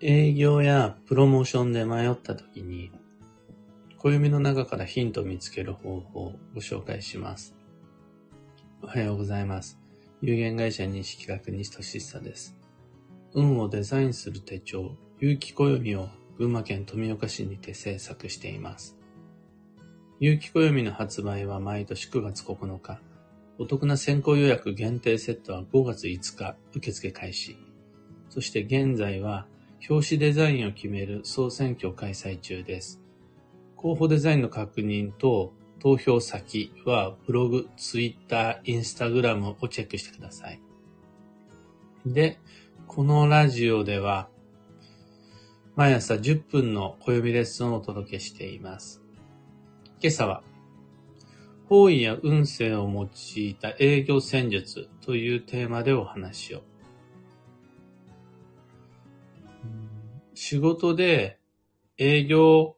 営業やプロモーションで迷った時に、暦の中からヒントを見つける方法をご紹介します。おはようございます。有限会社認識学西俊久です。運をデザインする手帳、有機暦を群馬県富岡市にて制作しています。有機暦の発売は毎年9月9日、お得な先行予約限定セットは5月5日受付開始。そして現在は表紙デザインを決める総選挙開催中です。候補デザインの確認と投票先はブログ、ツイッター、インスタグラムをチェックしてください。で、このラジオでは毎朝10分の暦レッスンをお届けしています。今朝は方位や運勢を用いた営業戦術というテーマでお話を。仕事で営業、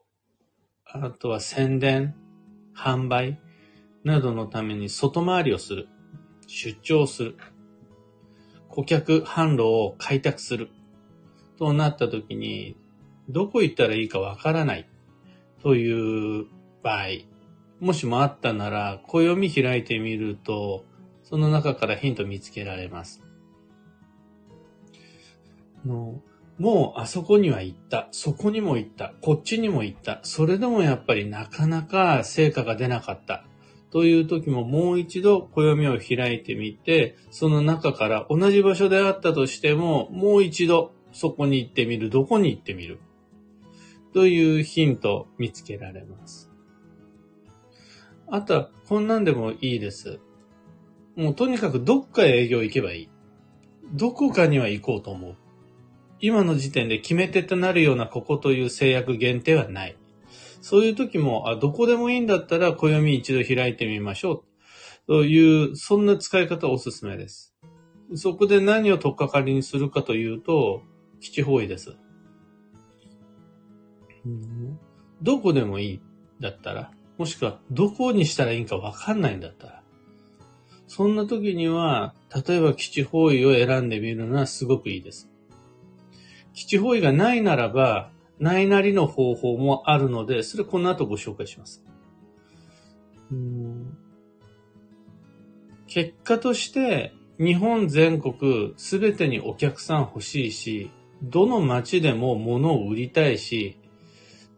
あとは宣伝、販売などのために外回りをする。出張する。顧客販路を開拓する。となった時に、どこ行ったらいいかわからないという場合、もしもあったなら、暦開いてみると、その中からヒント見つけられます。のもうあそこには行った。そこにも行った。こっちにも行った。それでもやっぱりなかなか成果が出なかった。という時ももう一度暦を開いてみて、その中から同じ場所であったとしても、もう一度そこに行ってみる。どこに行ってみる。というヒントを見つけられます。あとは、こんなんでもいいです。もうとにかくどっかへ営業行けばいい。どこかには行こうと思う。今の時点で決め手となるようなここという制約限定はない。そういう時も、あ、どこでもいいんだったら暦一度開いてみましょう。という、そんな使い方おすすめです。そこで何を取っかかりにするかというと、基地方位です。どこでもいいだったら、もしくはどこにしたらいいかわかんないんだったら、そんな時には、例えば基地方位を選んでみるのはすごくいいです。基地方位がないならば、ないなりの方法もあるので、それこの後ご紹介します。結果として、日本全国すべてにお客さん欲しいし、どの街でも物を売りたいし、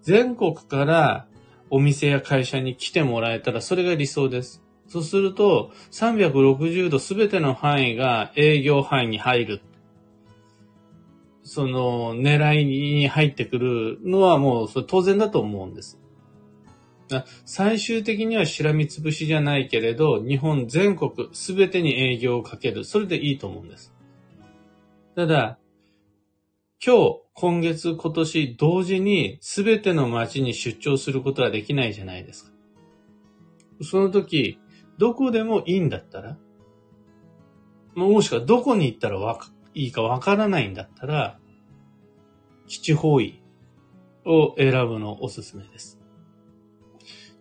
全国からお店や会社に来てもらえたらそれが理想です。そうすると、360度すべての範囲が営業範囲に入るその狙いに入ってくるのはもうそれ当然だと思うんです。最終的にはしらみつぶしじゃないけれど、日本全国すべてに営業をかける。それでいいと思うんです。ただ、今日、今月、今年、同時にすべての街に出張することはできないじゃないですか。その時、どこでもいいんだったら、もしくはどこに行ったらわかいいかわからないんだったら、基地方位を選ぶのおすすめです。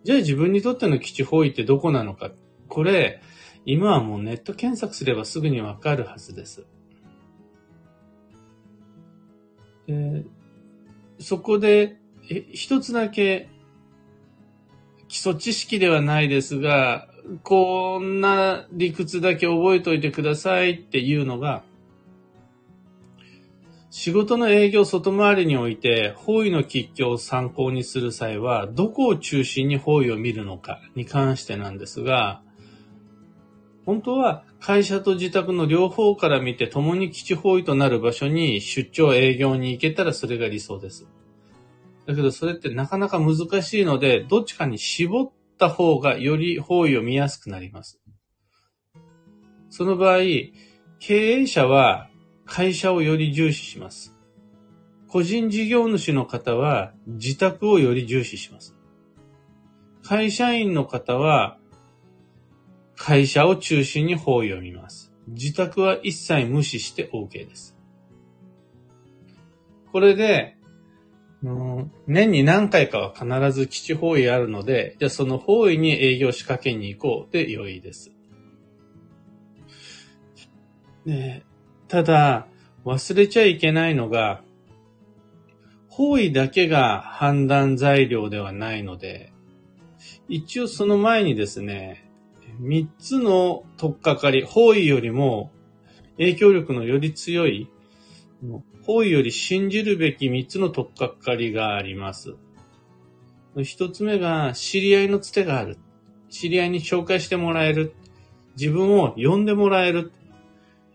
じゃあ自分にとっての基地方位ってどこなのか。これ、今はもうネット検索すればすぐにわかるはずです。でそこで、一つだけ基礎知識ではないですが、こんな理屈だけ覚えておいてくださいっていうのが、仕事の営業外回りにおいて、方位の吉凶を参考にする際は、どこを中心に方位を見るのかに関してなんですが、本当は会社と自宅の両方から見て共に基地方位となる場所に出張営業に行けたらそれが理想です。だけどそれってなかなか難しいので、どっちかに絞った方がより方位を見やすくなります。その場合、経営者は会社をより重視します。個人事業主の方は自宅をより重視します。会社員の方は会社を中心に方位を見ます。自宅は一切無視して OK です。これで、年に何回かは必ず基地方位あるので、じゃあその方位に営業仕掛けに行こうで良いです。ねただ、忘れちゃいけないのが、方位だけが判断材料ではないので、一応その前にですね、三つの取っかかり、方位よりも影響力のより強い、方位より信じるべき三つの取っかかりがあります。一つ目が、知り合いのつてがある。知り合いに紹介してもらえる。自分を呼んでもらえる。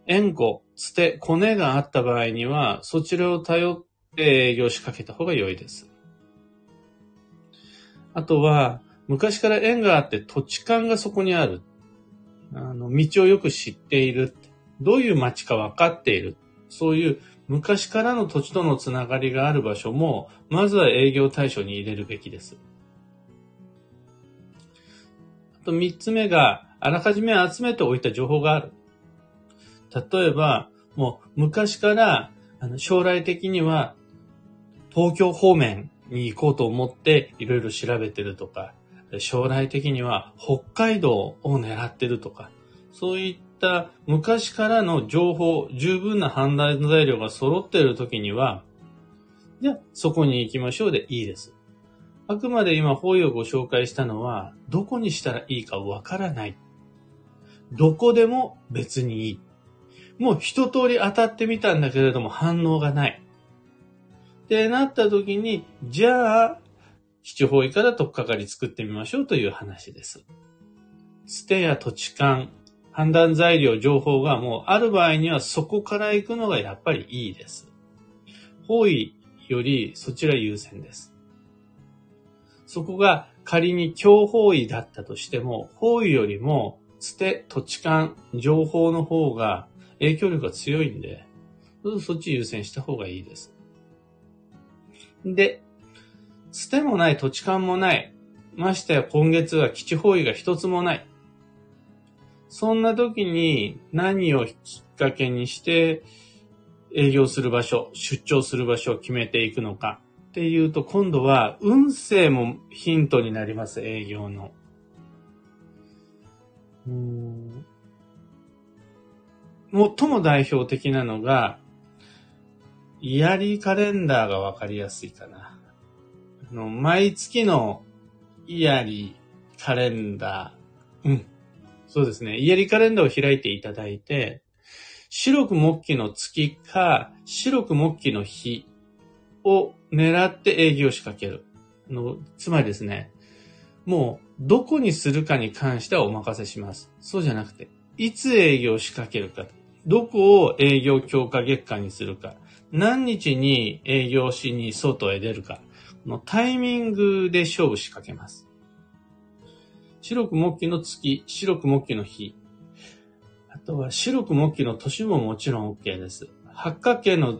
縁故、つて、コネがあった場合には、そちらを頼って営業しかけた方が良いです。あとは、昔から縁があって土地勘がそこにある。あの、道をよく知っている。どういう街か分かっている。そういう昔からの土地とのつながりがある場所も、まずは営業対象に入れるべきです。あと三つ目が、あらかじめ集めておいた情報がある。例えば、もう昔からあの将来的には東京方面に行こうと思っていろいろ調べてるとか、将来的には北海道を狙ってるとか、そういった昔からの情報、十分な判断材料が揃っている時には、じゃあそこに行きましょうでいいです。あくまで今、方位をご紹介したのは、どこにしたらいいかわからない。どこでも別にいい。もう一通り当たってみたんだけれども反応がない。ってなった時に、じゃあ、七方位から取っかかり作ってみましょうという話です。捨てや土地勘、判断材料、情報がもうある場合にはそこから行くのがやっぱりいいです。方位よりそちら優先です。そこが仮に強方位だったとしても、方位よりも捨て、土地勘、情報の方が影響力が強いんで、そっち優先した方がいいです。で、捨てもない土地勘もない。ましてや今月は基地方位が一つもない。そんな時に何をきっかけにして営業する場所、出張する場所を決めていくのかっていうと今度は運勢もヒントになります、営業の。最も代表的なのが、イヤリーカレンダーがわかりやすいかな。あの毎月のイヤリーカレンダー。うん。そうですね。イヤリーカレンダーを開いていただいて、白く木器の月か、白く木器の日を狙って営業を仕掛ける。あの、つまりですね、もう、どこにするかに関してはお任せします。そうじゃなくて、いつ営業を仕掛けるか、どこを営業強化月間にするか、何日に営業しに外へ出るか、このタイミングで勝負しかけます。白く木器の月、白く木器の日、あとは白く木器の年ももちろん OK です。八角形の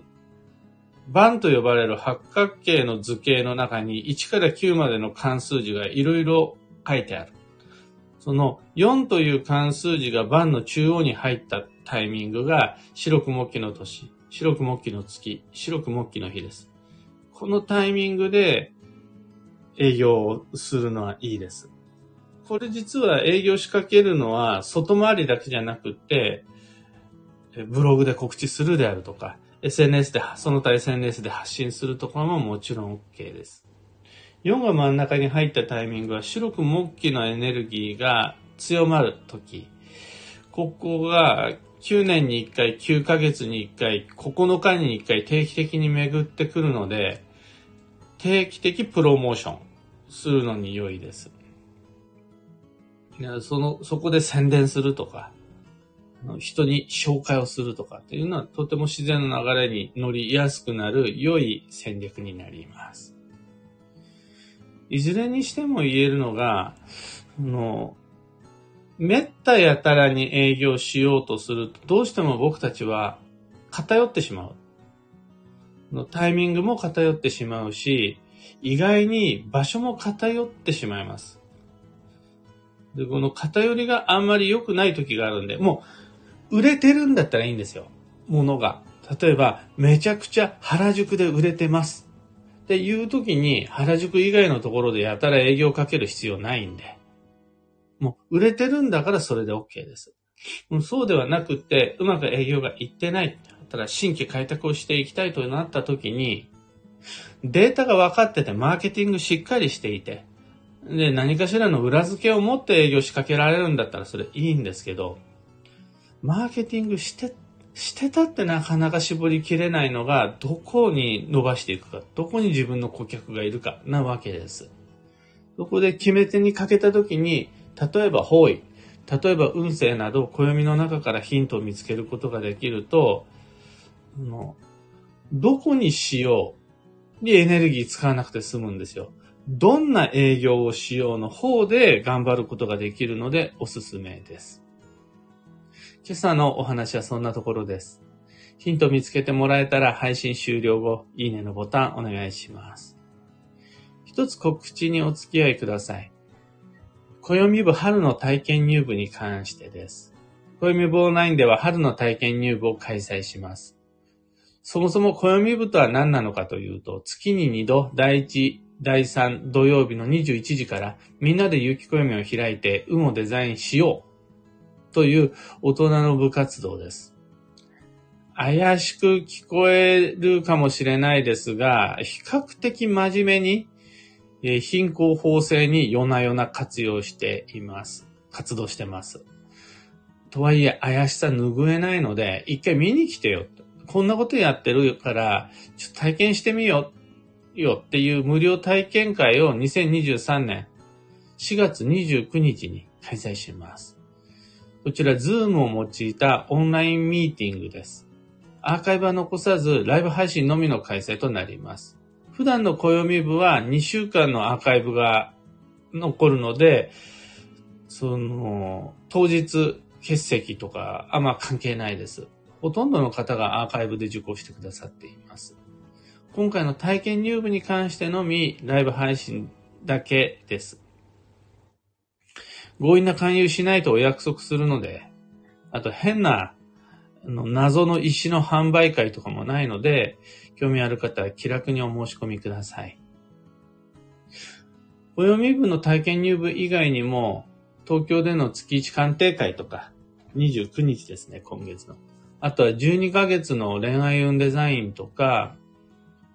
番と呼ばれる八角形の図形の中に1から9までの関数字がいろいろ書いてある。その4という関数字が番の中央に入ったタイミングが白く木器の年、白く木器の月、白く木器の日です。このタイミングで営業をするのはいいです。これ実は営業仕掛けるのは外回りだけじゃなくて、ブログで告知するであるとか、SNS で、その他 SNS で発信するところももちろん OK です。4が真ん中に入ったタイミングは白く木器のエネルギーが強まるとき、ここが9年に1回、9ヶ月に1回、9日に1回定期的に巡ってくるので、定期的プロモーションするのに良いです。その、そこで宣伝するとか、人に紹介をするとかっていうのはとても自然の流れに乗りやすくなる良い戦略になります。いずれにしても言えるのが、あの、めったやたらに営業しようとすると、どうしても僕たちは偏ってしまう。タイミングも偏ってしまうし、意外に場所も偏ってしまいます。で、この偏りがあんまり良くない時があるんで、もう売れてるんだったらいいんですよ。物が。例えば、めちゃくちゃ原宿で売れてます。っていう時に原宿以外のところでやたら営業かける必要ないんで。もう売れてるんだからそれで OK です。そうではなくて、うまく営業がいってない。ただ新規開拓をしていきたいとなった時に、データが分かってて、マーケティングしっかりしていて、で、何かしらの裏付けを持って営業仕掛けられるんだったらそれいいんですけど、マーケティングして、してたってなかなか絞りきれないのが、どこに伸ばしていくか、どこに自分の顧客がいるかなわけです。そこで決め手にかけたときに、例えば方位、例えば運勢など暦の中からヒントを見つけることができると、どこにしようにエネルギー使わなくて済むんですよ。どんな営業をしようの方で頑張ることができるのでおすすめです。今朝のお話はそんなところです。ヒント見つけてもらえたら配信終了後、いいねのボタンお願いします。一つ告知にお付き合いください。暦部春の体験入部に関してです。暦部オンラインでは春の体験入部を開催します。そもそも暦部とは何なのかというと、月に2度、第1、第3土曜日の21時からみんなで有機暦を開いて運をデザインしようという大人の部活動です。怪しく聞こえるかもしれないですが、比較的真面目にえ貧困法制に夜な夜な活用しています。活動してます。とはいえ、怪しさ拭えないので、一回見に来てよ。こんなことやってるから、ちょっと体験してみようよっていう無料体験会を2023年4月29日に開催します。こちら、ズームを用いたオンラインミーティングです。アーカイブは残さず、ライブ配信のみの開催となります。普段の暦部は2週間のアーカイブが残るので、その、当日欠席とかあんま関係ないです。ほとんどの方がアーカイブで受講してくださっています。今回の体験入部に関してのみライブ配信だけです。強引な勧誘しないとお約束するので、あと変なあの謎の石の販売会とかもないので、興味ある方は気楽にお申し込みください。お読み部の体験入部以外にも、東京での月1鑑定会とか、29日ですね、今月の。あとは12ヶ月の恋愛運デザインとか、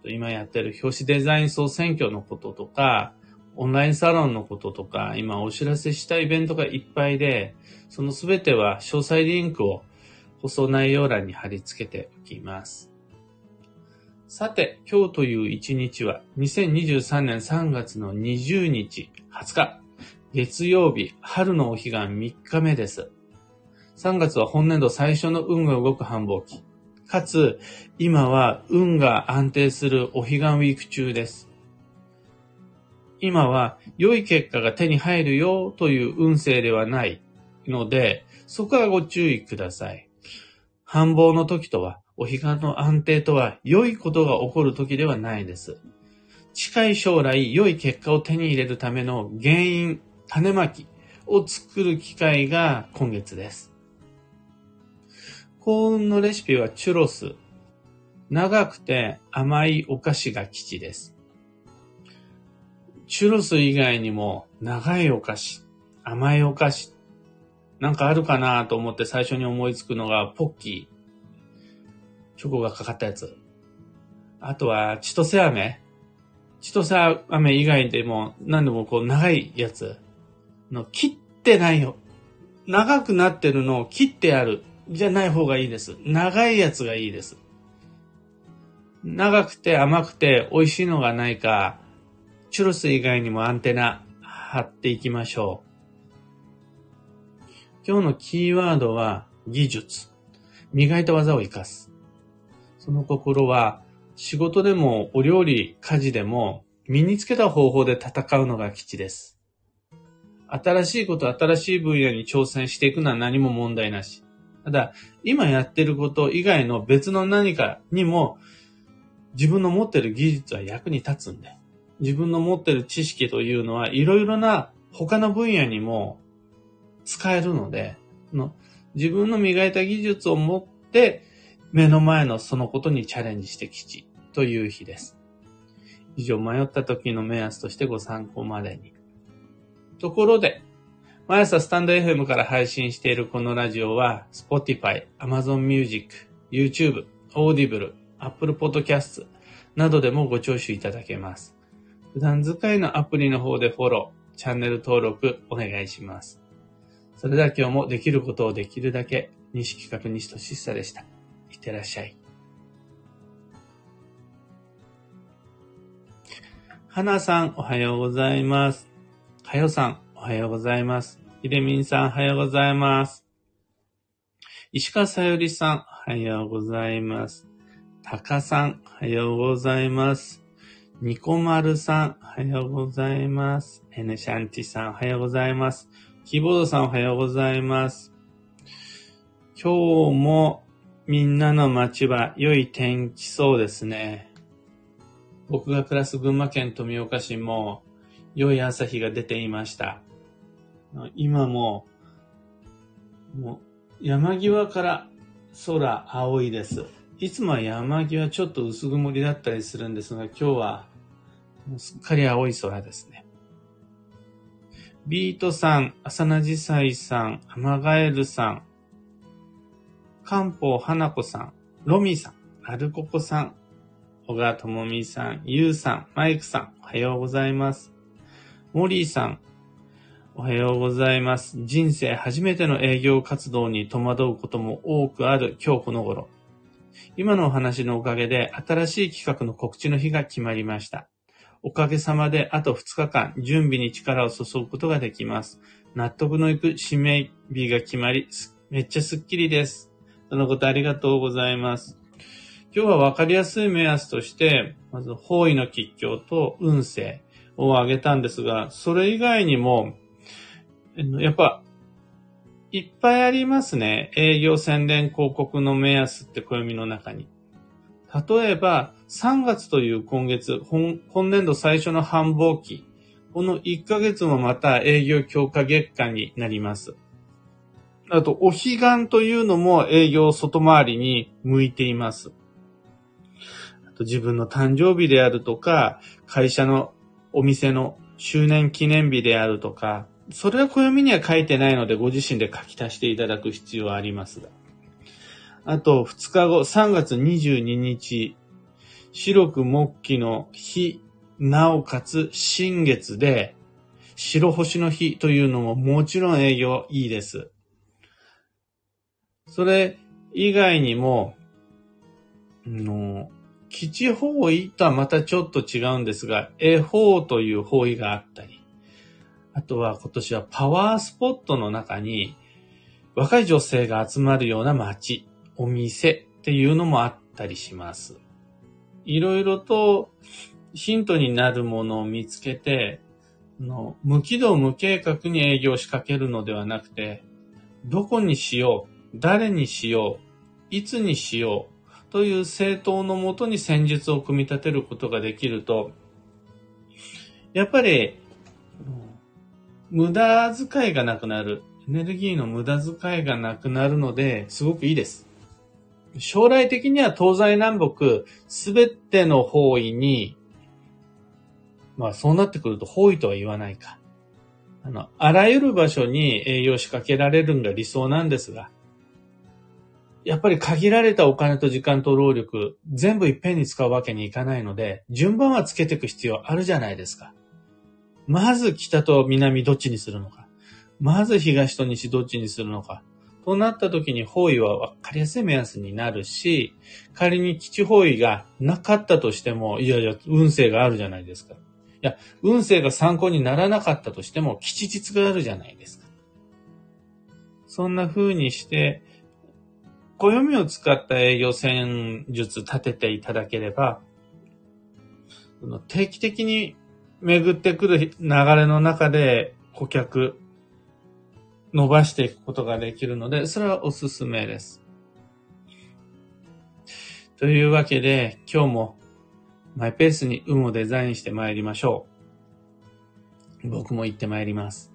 今やってる表紙デザイン総選挙のこととか、オンラインサロンのこととか、今お知らせしたイベントがいっぱいで、そのすべては詳細リンクを放送内容欄に貼り付けておきます。さて、今日という一日は2023年3月の20日、20日、月曜日、春のお彼岸3日目です。3月は本年度最初の運が動く繁忙期。かつ、今は運が安定するお彼岸ウィーク中です。今は良い結果が手に入るよという運勢ではないので、そこはご注意ください。繁忙の時とはお彼岸の安定とは良いことが起こる時ではないです。近い将来良い結果を手に入れるための原因、種まきを作る機会が今月です。幸運のレシピはチュロス。長くて甘いお菓子が基地です。チュロス以外にも長いお菓子、甘いお菓子、なんかあるかなと思って最初に思いつくのがポッキー。チョコがかかったやつ。あとは、千歳飴。千歳飴以外でも何でもこう長いやつの切ってないよ。長くなってるのを切ってある。じゃない方がいいです。長いやつがいいです。長くて甘くて美味しいのがないか、チュロス以外にもアンテナ貼っていきましょう。今日のキーワードは技術。磨いた技を活かす。その心は、仕事でもお料理、家事でも身につけた方法で戦うのが基地です。新しいこと、新しい分野に挑戦していくのは何も問題なし。ただ、今やってること以外の別の何かにも、自分の持ってる技術は役に立つんで、自分の持ってる知識というのはいろいろな他の分野にも使えるので、の自分の磨いた技術を持って目の前のそのことにチャレンジしてきちという日です。以上、迷った時の目安としてご参考までに。ところで、毎朝スタンド FM から配信しているこのラジオは、Spotify、Amazon Music、YouTube、Audible、Apple Podcast、などでもご聴取いただけます。普段使いのアプリの方でフォロー、チャンネル登録お願いします。それでは今日もできることをできるだけ、西企画西俊久でした。いってらっしゃい。花さん、おはようございます。はよさん、おはようございます。ひでみんさん、おはようございます。石川さゆりさん、おはようございます。たかさん、おはようございます。ニコマルさん、おはようございます。エネシャンティさん、おはようございます。キーボードさん、おはようございます。今日もみんなの街は良い天気そうですね。僕が暮らす群馬県富岡市も良い朝日が出ていました。今も、もう山際から空青いです。いつもは山際ちょっと薄曇りだったりするんですが、今日はすっかり青い空ですね。ビートさん、浅名ジサイさん、アマガエルさん、漢方花子さん、ロミさん、アルココさん、小川智美さん、ゆうさん、マイクさん、おはようございます。モリーさん、おはようございます。人生初めての営業活動に戸惑うことも多くある今日この頃。今のお話のおかげで新しい企画の告知の日が決まりました。おかげさまであと2日間準備に力を注ぐことができます。納得のいく指名日が決まり、めっちゃスッキリです。そのことありがとうございます。今日はわかりやすい目安として、まず方位の吉凶と運勢を挙げたんですが、それ以外にも、やっぱ、いっぱいありますね。営業宣伝広告の目安って暦の中に。例えば、3月という今月、今年度最初の繁忙期。この1ヶ月もまた営業強化月間になります。あと、お彼岸というのも営業外回りに向いています。自分の誕生日であるとか、会社のお店の周年記念日であるとか、それは暦には書いてないので、ご自身で書き足していただく必要はありますが。あと、2日後、3月22日、白く木器の日、なおかつ新月で、白星の日というのももちろん営業いいです。それ以外にも、の基地方位とはまたちょっと違うんですが、絵法という方位があったり、あとは今年はパワースポットの中に若い女性が集まるような街、お店っていうのもあったりします。いろいろとヒントになるものを見つけて、の無軌道無計画に営業を仕掛けるのではなくて、どこにしよう、誰にしよう、いつにしよう、という政党のもとに戦術を組み立てることができると、やっぱり、無駄遣いがなくなる。エネルギーの無駄遣いがなくなるので、すごくいいです。将来的には東西南北、すべての方位に、まあそうなってくると方位とは言わないか。あの、あらゆる場所に営業を仕掛けられるのが理想なんですが、やっぱり限られたお金と時間と労力、全部いっぺんに使うわけにいかないので、順番はつけていく必要あるじゃないですか。まず北と南どっちにするのか。まず東と西どっちにするのか。となった時に方位は分かりやすい目安になるし、仮に基地方位がなかったとしても、いやいや、運勢があるじゃないですか。いや、運勢が参考にならなかったとしても、吉日があるじゃないですか。そんな風にして、暦を使った営業戦術立てていただければ、定期的に巡ってくる流れの中で顧客伸ばしていくことができるので、それはおすすめです。というわけで、今日もマイペースに運をデザインして参りましょう。僕も行って参ります。